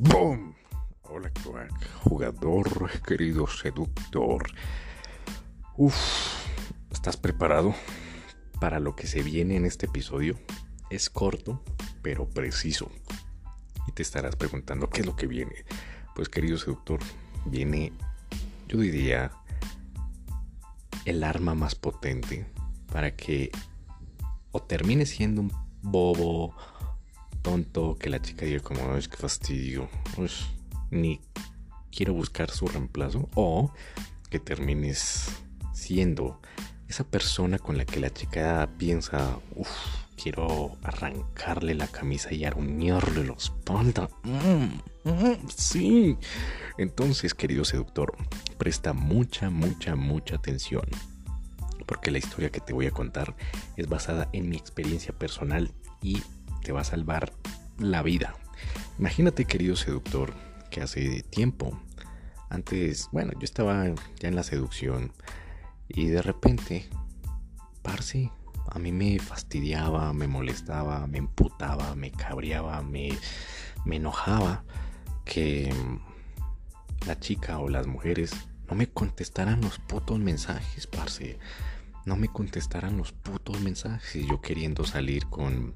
¡Boom! Hola, jugador, querido seductor. Uf, ¿estás preparado para lo que se viene en este episodio? Es corto, pero preciso. Y te estarás preguntando, ¿qué es lo que viene? Pues, querido seductor, viene, yo diría, el arma más potente para que o termine siendo un bobo, que la chica diga como, es que fastidio, pues, ni quiero buscar su reemplazo, o que termines siendo esa persona con la que la chica piensa, uff, quiero arrancarle la camisa y aruñarle la espalda. Mm, mm, sí. Entonces, querido seductor, presta mucha, mucha, mucha atención porque la historia que te voy a contar es basada en mi experiencia personal y te va a salvar la vida. Imagínate, querido seductor, que hace tiempo, antes, bueno, yo estaba ya en la seducción y de repente, parce, a mí me fastidiaba, me molestaba, me emputaba, me cabreaba, me, me enojaba que la chica o las mujeres no me contestaran los putos mensajes, parce no me contestaran los putos mensajes. Yo queriendo salir con,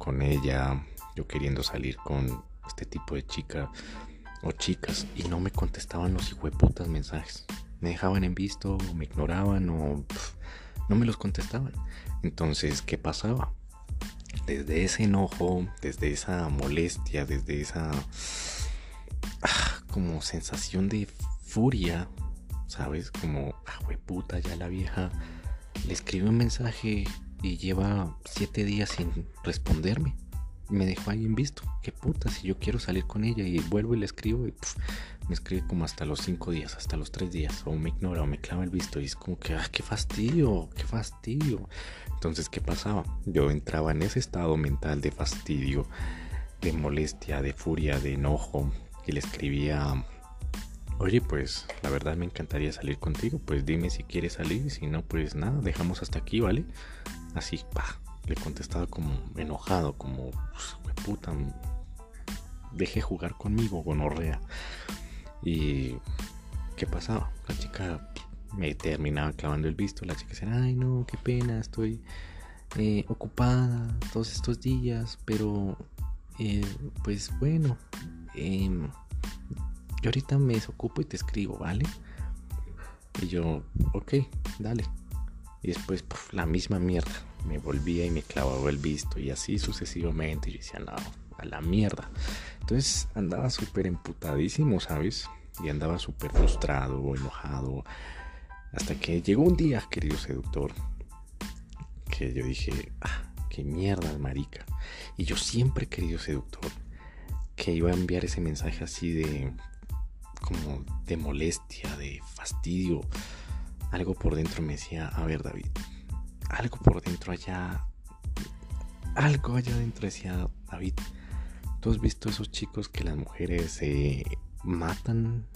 con ella, yo queriendo salir con este tipo de chica o chicas y no me contestaban los putas mensajes. Me dejaban en visto, me ignoraban o no me los contestaban. Entonces, ¿qué pasaba? Desde ese enojo, desde esa molestia, desde esa ah, como sensación de furia, ¿sabes? Como, ah, puta, ya la vieja le escribí un mensaje y lleva siete días sin responderme. Me dejó ahí en visto. Qué puta, si yo quiero salir con ella y vuelvo y le escribo y me escribe como hasta los cinco días, hasta los tres días. O me ignora o me clava el visto y es como que, ah, qué fastidio, qué fastidio. Entonces, ¿qué pasaba? Yo entraba en ese estado mental de fastidio, de molestia, de furia, de enojo y le escribía Oye, pues la verdad me encantaría salir contigo. Pues dime si quieres salir. Si no, pues nada, dejamos hasta aquí, ¿vale? Así, pa. Le contestaba como enojado, como, pues, puta, deje jugar conmigo, gonorrea. Y, ¿qué pasaba? La chica me terminaba clavando el visto. La chica decía, ay, no, qué pena, estoy eh, ocupada todos estos días, pero, eh, pues bueno, eh, yo ahorita me desocupo y te escribo, ¿vale? Y yo, ok, dale. Y después, la misma mierda. Me volvía y me clavaba el visto y así sucesivamente. Y yo decía, no, a la mierda. Entonces andaba súper emputadísimo, ¿sabes? Y andaba súper frustrado, enojado. Hasta que llegó un día, querido seductor, que yo dije, ah, qué mierda, marica. Y yo siempre, querido seductor, que iba a enviar ese mensaje así de como de molestia, de fastidio. Algo por dentro me decía, a ver David, algo por dentro allá, algo allá dentro decía David. ¿Tú has visto esos chicos que las mujeres se matan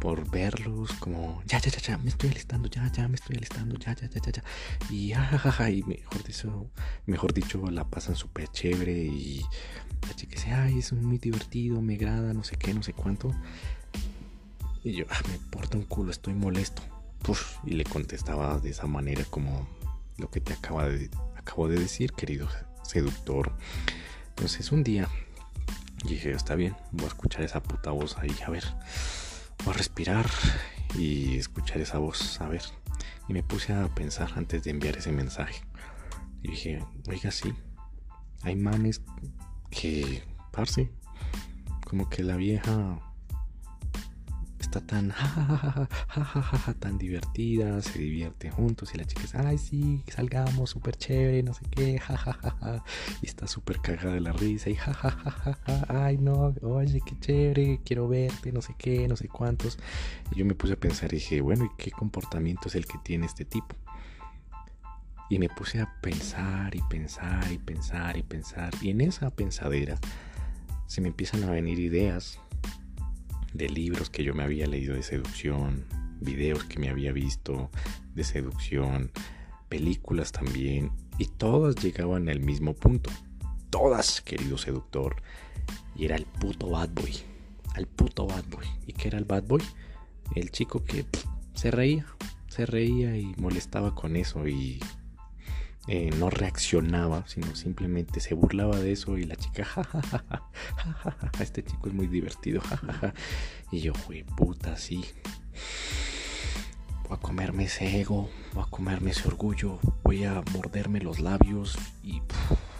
por verlos como ya ya ya ya me estoy alistando ya ya me estoy alistando ya ya ya ya ya y jajaja y mejor dicho mejor dicho la pasan súper chévere y la chica dice ay es muy divertido me agrada no sé qué no sé cuánto y yo ah, me importa un culo estoy molesto y le contestaba de esa manera como lo que te acaba de acabo de decir querido seductor. Entonces un día dije está bien voy a escuchar esa puta voz ahí a ver a respirar y escuchar esa voz, a ver. Y me puse a pensar antes de enviar ese mensaje. Y dije, oiga, sí, hay manes que, parce, como que la vieja está tan tan divertida, se divierte juntos y la chica dice, ay sí, salgamos, súper chévere, no sé qué, jajaja, y está súper cagada de la risa y jajaja, ay no, oye, qué chévere, quiero verte, no sé qué, no sé cuántos. Y yo me puse a pensar y dije, bueno, ¿y qué comportamiento es el que tiene este tipo? Y me puse a pensar y pensar y pensar y pensar. Y en esa pensadera se me empiezan a venir ideas de libros que yo me había leído de seducción, videos que me había visto de seducción, películas también, y todas llegaban al mismo punto. todas, querido seductor. Y era el puto bad boy. Al puto bad boy. ¿Y qué era el bad boy? El chico que se reía, se reía y molestaba con eso y eh, no reaccionaba, sino simplemente se burlaba de eso y la chica, jajaja, este chico es muy divertido, jajaja. Y yo, fui puta, sí. Voy a comerme ese ego, voy a comerme ese orgullo, voy a morderme los labios y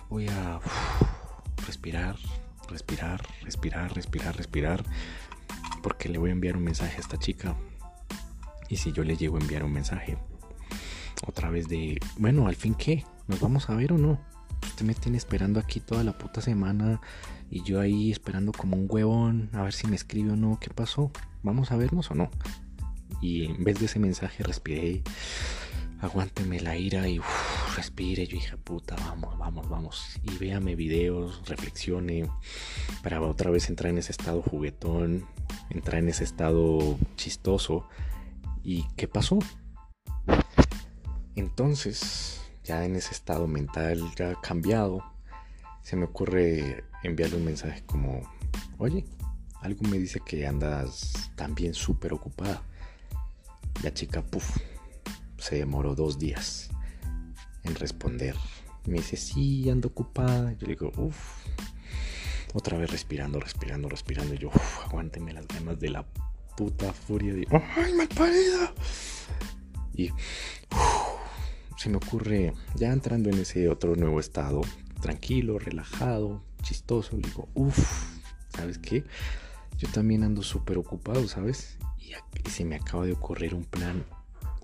voy a respirar, respirar, respirar, respirar, respirar, porque le voy a enviar un mensaje a esta chica. Y si yo le llego a enviar un mensaje, otra vez de, bueno, al fin qué, ¿nos vamos a ver o no? Usted me tiene esperando aquí toda la puta semana y yo ahí esperando como un huevón a ver si me escribe o no, ¿qué pasó? ¿Vamos a vernos o no? Y en vez de ese mensaje respiré, aguánteme la ira y respire. Yo dije, puta, vamos, vamos, vamos. Y véame videos, reflexione, para otra vez entrar en ese estado juguetón, entrar en ese estado chistoso. ¿Y qué pasó? Entonces, ya en ese estado mental ya cambiado, se me ocurre enviarle un mensaje como, oye, algo me dice que andas también súper ocupada. La chica, puff, se demoró dos días en responder. Me dice, sí, ando ocupada. Yo digo, uff. Otra vez respirando, respirando, respirando. Y yo, uff, aguánteme las ganas de la puta furia de, ¡ay, mal parida! Y se me ocurre, ya entrando en ese otro nuevo estado, tranquilo, relajado, chistoso, digo, uff, ¿sabes qué? Yo también ando súper ocupado, ¿sabes? y se me acaba de ocurrir un plan,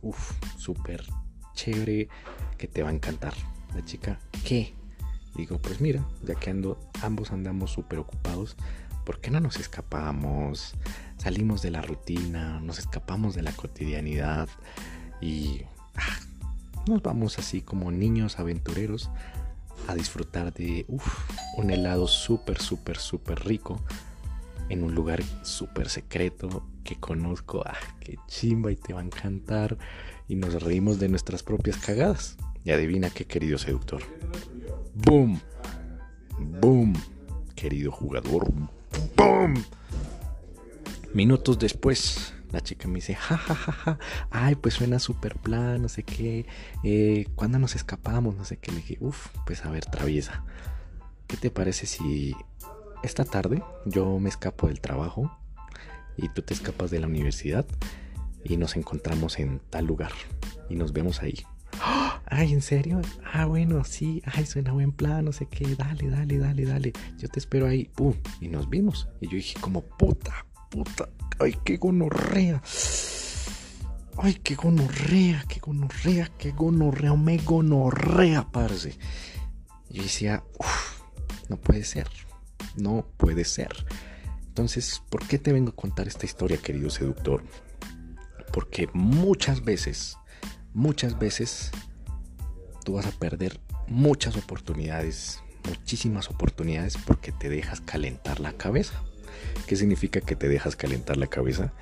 uff, súper chévere que te va a encantar. La chica, ¿qué? Digo, pues mira, ya que ando, ambos andamos súper ocupados, ¿por qué no nos escapamos? Salimos de la rutina, nos escapamos de la cotidianidad y ah, nos vamos así como niños aventureros a disfrutar de un helado súper, súper, súper rico en un lugar súper secreto que conozco, ah, qué chimba y te va a encantar. Y nos reímos de nuestras propias cagadas. Y adivina qué, querido seductor. ¡Boom! ¡Boom! Querido jugador. ¡Boom! Minutos después, la chica me dice, ja, ja, ja, ja. Ay, pues suena súper plan, no sé qué. Eh, ¿Cuándo nos escapamos? No sé qué. Le dije, uff, pues a ver, traviesa. ¿Qué te parece si esta tarde yo me escapo del trabajo y tú te escapas de la universidad y nos encontramos en tal lugar y nos vemos ahí. Ay, ¿en serio? Ah, bueno, sí. Ay, suena buen plan, no sé qué. Dale, dale, dale, dale. Yo te espero ahí. Pum. Y nos vimos. Y yo dije como, puta, puta. Ay, qué gonorrea. Ay, qué gonorrea, qué gonorrea, qué gonorrea, me gonorrea, parce. Yo decía, uff, no puede ser. No puede ser. Entonces, ¿por qué te vengo a contar esta historia, querido seductor? Porque muchas veces, muchas veces, tú vas a perder muchas oportunidades, muchísimas oportunidades porque te dejas calentar la cabeza. ¿Qué significa que te dejas calentar la cabeza?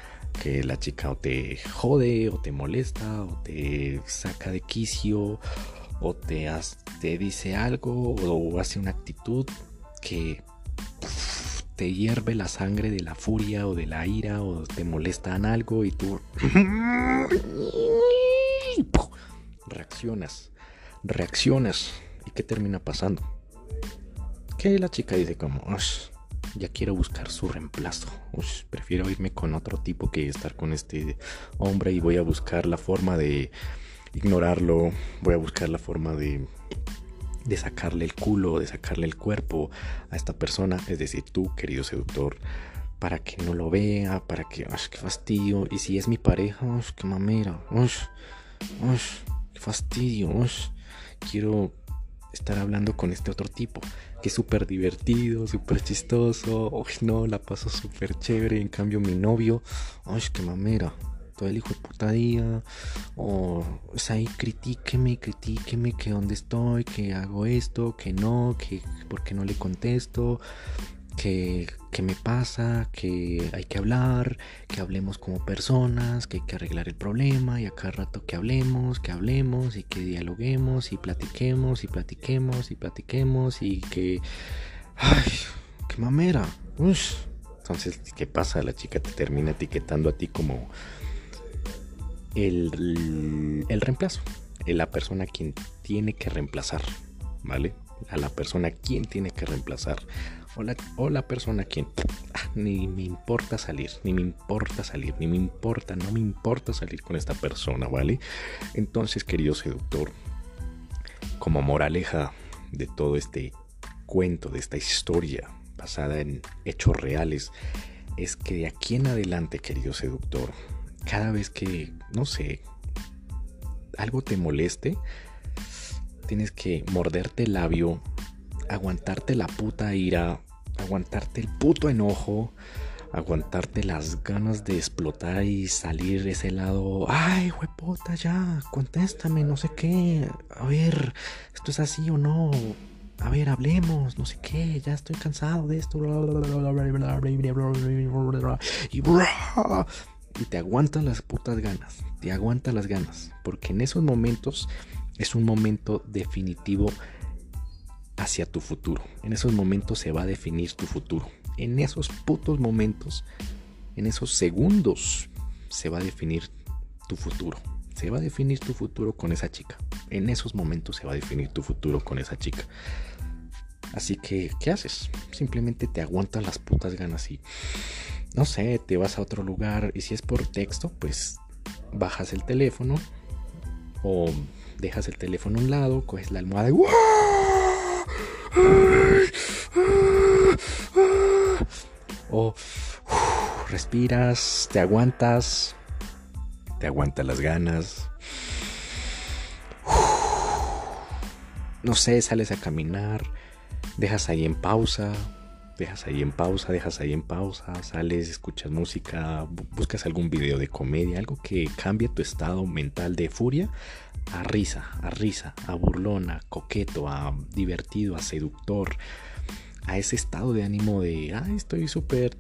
Que la chica o te jode, o te molesta, o te saca de quicio, o te, te dice algo, o hace una actitud que te hierve la sangre de la furia o de la ira o te molestan algo y tú reaccionas, reaccionas. ¿Y qué termina pasando? Que la chica dice como, ya quiero buscar su reemplazo. prefiero irme con otro tipo que estar con este hombre y voy a buscar la forma de ignorarlo, voy a buscar la forma de de sacarle el culo, de sacarle el cuerpo a esta persona, es decir, tú, querido seductor, para que no lo vea, para que, ¡ay, qué fastidio! Y si es mi pareja, ¡ay, qué mamera! ¡ay, qué fastidio! Quiero estar hablando con este otro tipo, que es súper divertido, súper chistoso, ¡ay, no! La paso súper chévere, en cambio mi novio, ¡ay, qué mamera! todo el hijo de puta día, o, o sea, ahí critíqueme, critíqueme que dónde estoy, que hago esto, que no, que por qué no le contesto, que, me pasa, que hay que hablar, que hablemos como personas, que hay que arreglar el problema y a cada rato que hablemos, que hablemos y que dialoguemos y platiquemos y platiquemos y platiquemos y que... ¡Ay! ¡Qué mamera! Entonces, ¿qué pasa? La chica te termina etiquetando a ti como el, el reemplazo, la persona quien tiene que reemplazar, ¿vale? A la persona quien tiene que reemplazar o persona quien ah, ni me importa salir, ni me importa salir, ni me importa, no me importa salir con esta persona, ¿vale? Entonces, querido seductor, como moraleja de todo este cuento, de esta historia basada en hechos reales, es que de aquí en adelante, querido seductor, cada vez que, no sé, algo te moleste, tienes que morderte el labio, aguantarte la puta ira, aguantarte el puto enojo, aguantarte las ganas de explotar y salir de ese lado. Ay, huepota, ya, contéstame, no sé qué. A ver, esto es así o no. A ver, hablemos, no sé qué, ya estoy cansado de esto. Y te aguantan las putas ganas, te aguantan las ganas, porque en esos momentos es un momento definitivo hacia tu futuro. En esos momentos se va a definir tu futuro. En esos putos momentos, en esos segundos, se va a definir tu futuro. Se va a definir tu futuro con esa chica. En esos momentos se va a definir tu futuro con esa chica. Así que, ¿qué haces? Simplemente te aguantas las putas ganas y, no sé, te vas a otro lugar y si es por texto, pues bajas el teléfono o dejas el teléfono a un lado, coges la almohada y o respiras, te aguantas, te aguantas las ganas. no sé, sales a caminar, dejas ahí en pausa, dejas ahí en pausa, dejas ahí en pausa, sales, escuchas música, buscas algún video de comedia, algo que cambie tu estado mental de furia a risa, a risa, a burlona, coqueto, a divertido, a seductor, a ese estado de ánimo de, estoy súper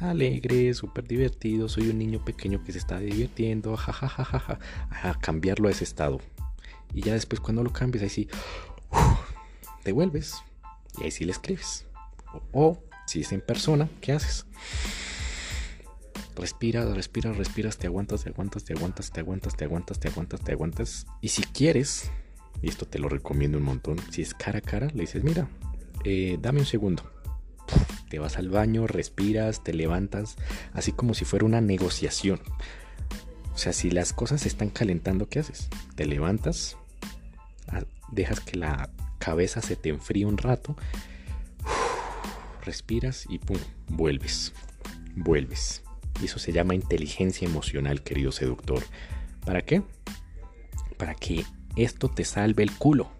alegre, súper divertido, soy un niño pequeño que se está divirtiendo, jajajaja, a cambiarlo a ese estado. Y ya después cuando lo cambias, ahí sí, te vuelves y ahí sí le escribes. O si es en persona, ¿qué haces? Respiras, respiras, respiras, te aguantas, te aguantas, te aguantas, te aguantas, te aguantas, te aguantas, te aguantas. Y si quieres, y esto te lo recomiendo un montón, si es cara a cara, le dices, mira, eh, dame un segundo. Te vas al baño, respiras, te levantas, así como si fuera una negociación. O sea, si las cosas se están calentando, ¿qué haces? Te levantas, dejas que la cabeza se te enfríe un rato, respiras y pum, vuelves, vuelves. Y eso se llama inteligencia emocional, querido seductor. ¿Para qué? Para que esto te salve el culo.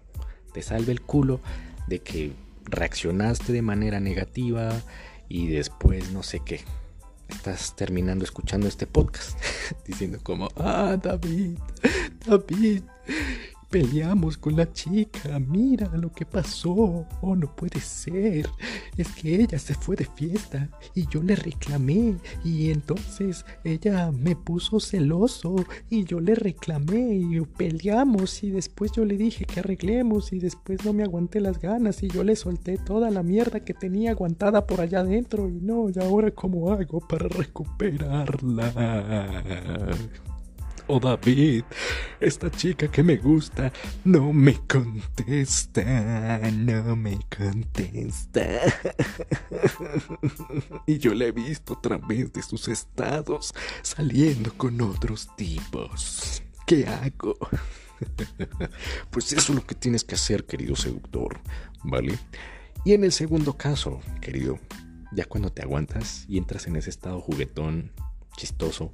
Te salve el culo de que reaccionaste de manera negativa y después no sé qué. Estás terminando escuchando este podcast diciendo como, ah, David, David, Peleamos con la chica, mira lo que pasó. Oh, no puede ser. Es que ella se fue de fiesta y yo le reclamé y entonces ella me puso celoso y yo le reclamé y peleamos y después yo le dije que arreglemos y después no me aguanté las ganas y yo le solté toda la mierda que tenía aguantada por allá adentro y no, y ahora cómo hago para recuperarla. Oh David, esta chica que me gusta no me contesta, no me contesta. y yo la he visto a través de sus estados saliendo con otros tipos. ¿Qué hago? pues eso es lo que tienes que hacer, querido seductor, ¿vale? Y en el segundo caso, querido, ya cuando te aguantas y entras en ese estado juguetón, chistoso,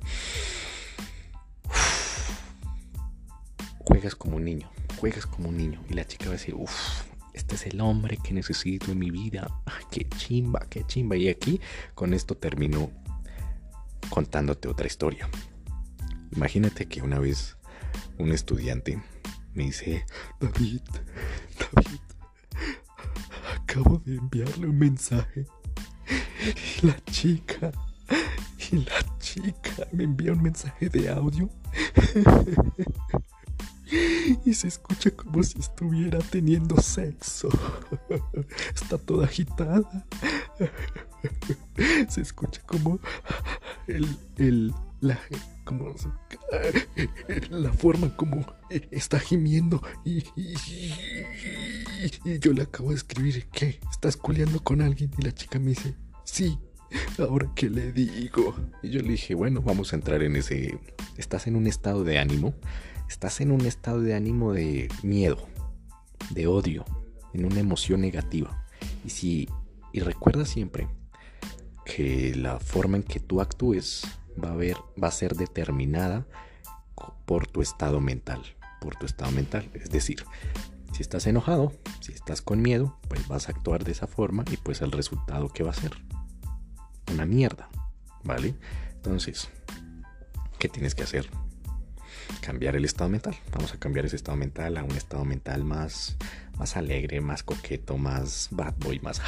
juegas como un niño, juegas como un niño. Y la chica va a decir, uff, este es el hombre que necesito en mi vida. Ay, qué chimba, qué chimba. Y aquí con esto termino contándote otra historia. Imagínate que una vez un estudiante me dice, David, David, acabo de enviarle un mensaje Y la chica, y la chica me envía un mensaje de audio. Y se escucha como si estuviera teniendo sexo. Está toda agitada. Se escucha como el, la, forma como está gimiendo. Y, yo le acabo de escribir que estás culeando con alguien. Y la chica me dice, sí. Ahora qué le digo. Y yo le dije, bueno, vamos a entrar en ese. ¿Estás en un estado de ánimo? estás en un estado de ánimo de miedo, de odio, en una emoción negativa. Y si y recuerda siempre que la forma en que tú actúes va a va a ser determinada por tu estado mental, por tu estado mental, es decir, si estás enojado, si estás con miedo, pues vas a actuar de esa forma y pues el resultado que va a ser una mierda, ¿vale? Entonces, ¿qué tienes que hacer? cambiar el estado mental. Vamos a cambiar ese estado mental a un estado mental más, más alegre, más coqueto, más bad boy, más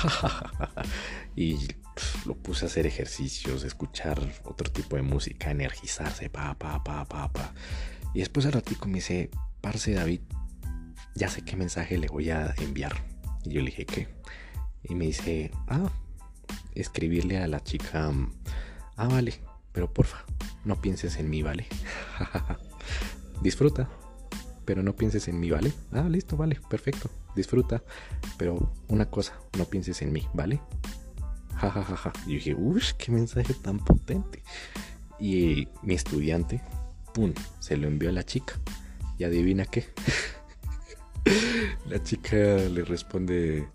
Y lo puse a hacer ejercicios, escuchar otro tipo de música, energizarse, pa, pa, pa, pa, pa. Y después al ratico me dice, parce David, ya sé qué mensaje le voy a enviar. Y yo le dije, ¿qué? Y me dice, ah, escribirle a la chica, ah, vale, pero porfa, no pienses en mí, ¿vale? disfruta, pero no pienses en mí, ¿vale? Ah, listo, vale, perfecto, disfruta, pero una cosa, no pienses en mí, ¿vale? Ja, ja, ja, ja. Y dije, uff, qué mensaje tan potente. Y mi estudiante, pum, se lo envió a la chica. Y adivina qué. la chica le responde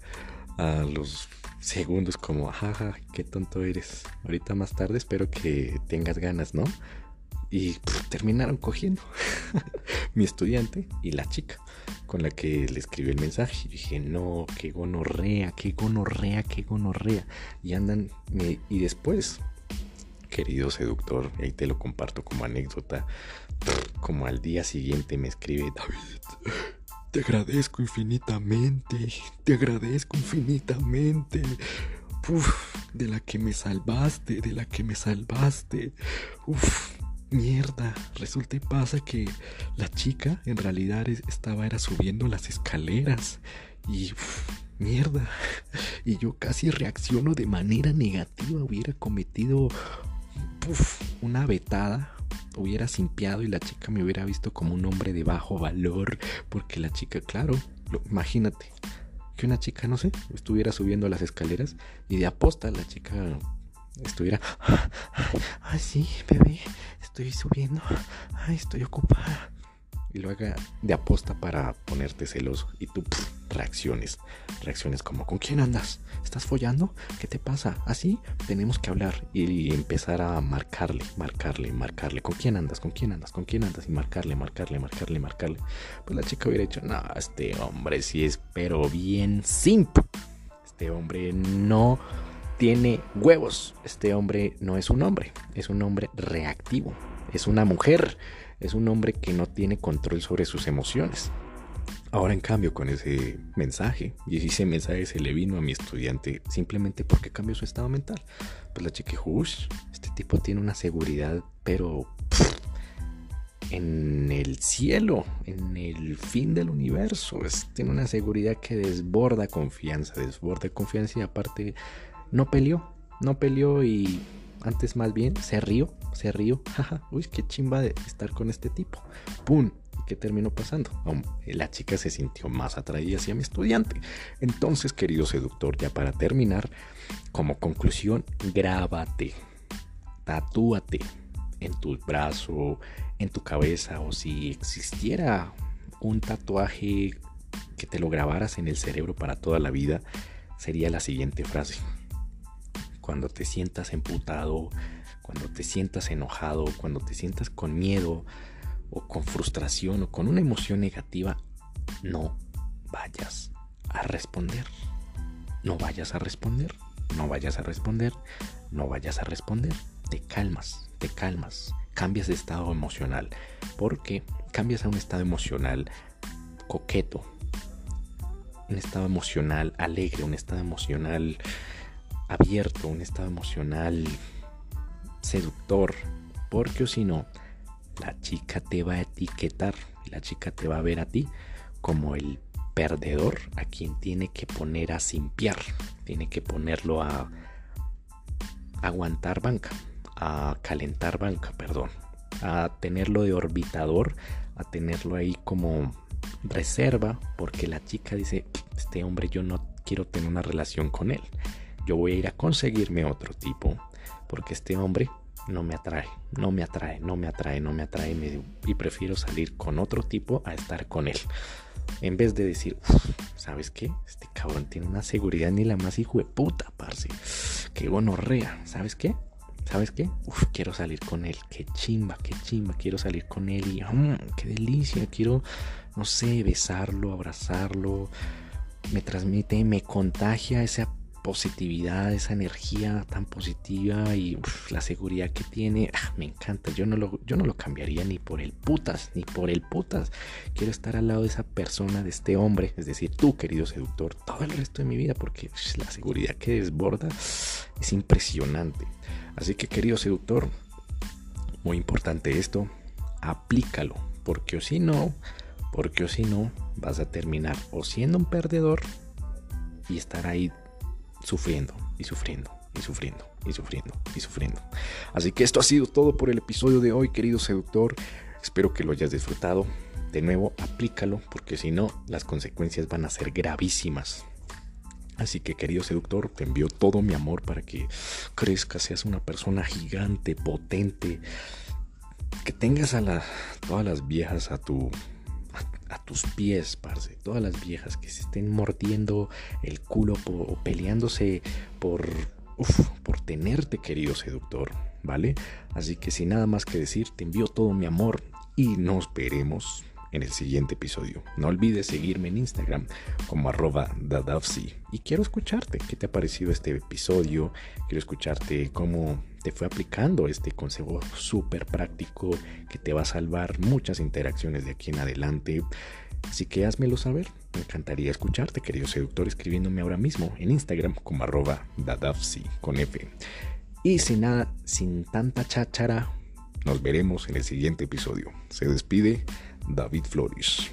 a los segundos como, jaja, qué tonto eres. Ahorita más tarde espero que tengas ganas, ¿no? Y terminaron cogiendo mi estudiante y la chica con la que le escribí el mensaje. Y dije, no, qué gonorrea, qué gonorrea, qué gonorrea. Y andan, y después, querido seductor, ahí te lo comparto como anécdota, como al día siguiente me escribe, David, te agradezco infinitamente, te agradezco infinitamente. Uf, de la que me salvaste, de la que me salvaste. Uf, Mierda, resulta y pasa que la chica en realidad estaba era subiendo las escaleras. Y mierda, y yo casi reacciono de manera negativa, hubiera cometido una vetada, hubiera simpiado y la chica me hubiera visto como un hombre de bajo valor, porque la chica, claro, imagínate, que una chica, no sé, estuviera subiendo las escaleras y de aposta la chica estuviera, ay, sí, bebé, estoy subiendo, ay, estoy ocupada. Y lo haga de aposta para ponerte celoso y tú reacciones. Reacciones como, ¿con quién andas? ¿Estás follando? ¿Qué te pasa? Así tenemos que hablar y empezar a marcarle, marcarle, marcarle. ¿Con quién andas? ¿Con quién andas? ¿Con quién andas? Y marcarle, marcarle, marcarle, marcarle. Pues la chica hubiera dicho, no, este hombre sí es, pero bien simp. Este hombre no tiene huevos. Este hombre no es un hombre, es un hombre reactivo, es una mujer, es un hombre que no tiene control sobre sus emociones. Ahora en cambio con ese mensaje, y ese mensaje se le vino a mi estudiante simplemente porque cambió su estado mental. Pues la dijo, este tipo tiene una seguridad, pero en el cielo, en el fin del universo. tiene una seguridad que desborda confianza, desborda confianza y aparte no peleó, no peleó y antes más bien se rió, se rió. Uy, qué chimba de estar con este tipo. ¡Pum! ¿Y qué terminó pasando? la chica se sintió más atraída hacia mi estudiante. Entonces, querido seductor, ya para terminar, como conclusión, grábate, tatúate en tu brazo, en tu cabeza o si existiera un tatuaje que te lo grabaras en el cerebro para toda la vida, sería la siguiente frase cuando te sientas emputado, cuando te sientas enojado, cuando te sientas con miedo o con frustración o con una emoción negativa, no vayas a responder. No vayas a responder, no vayas a responder, no vayas a responder. Te calmas, te calmas, cambias de estado emocional. porque cambias a un estado emocional coqueto? Un estado emocional alegre, un estado emocional abierto, un estado emocional seductor, porque o si no, la chica te va a etiquetar, la chica te va a ver a ti como el perdedor a quien tiene que poner a simpiar, tiene que ponerlo a aguantar banca, a calentar banca, perdón, a tenerlo de orbitador, a tenerlo ahí como reserva, porque la chica dice, este hombre yo no quiero tener una relación con él, yo voy a ir a conseguirme otro tipo, porque este hombre no me atrae, no me atrae, no me atrae, no me atrae, y prefiero salir con otro tipo a estar con él. En vez de decir, ¿sabes qué? Este cabrón tiene una seguridad ni la más hijo de puta, parce. Qué gonorrea, ¿sabes qué? ¿Sabes qué? Uf, quiero salir con él. Qué chimba, qué chimba. Quiero salir con él y mm, qué delicia. Quiero, no sé, besarlo, abrazarlo. Me transmite, me contagia esa positividad, esa energía tan positiva y la seguridad que tiene, ah, me encanta. Yo no, lo, yo no lo cambiaría ni por el putas, ni por el putas. Quiero estar al lado de esa persona, de este hombre, es decir, tú, querido seductor, todo el resto de mi vida, porque la seguridad que desborda es impresionante. Así que, querido seductor, muy importante esto, aplícalo, porque o si no, porque o si no, vas a terminar o siendo un perdedor y estar ahí sufriendo y sufriendo y sufriendo y sufriendo y sufriendo. Así que esto ha sido todo por el episodio de hoy, querido seductor. Espero que lo hayas disfrutado. De nuevo, aplícalo porque si no, las consecuencias van a ser gravísimas. Así que querido seductor, te envío todo mi amor para que crezcas, seas una persona gigante, potente, que tengas a todas las viejas a tu a tus pies, parce. Todas las viejas que se estén mordiendo el culo o peleándose por, por tenerte, querido seductor, ¿vale? Así que sin nada más que decir, te envío todo mi amor y nos veremos en el siguiente episodio. No olvides seguirme en Instagram como arroba. Y quiero escucharte. ¿Qué te ha parecido este episodio? Quiero escucharte cómo te fue aplicando este consejo súper práctico que te va a salvar muchas interacciones de aquí en adelante. Así que házmelo saber. Me encantaría escucharte, querido seductor, escribiéndome ahora mismo en Instagram como arroba dadavsi con F. Y sin nada, sin tanta cháchara, nos veremos en el siguiente episodio. Se despide David Flores.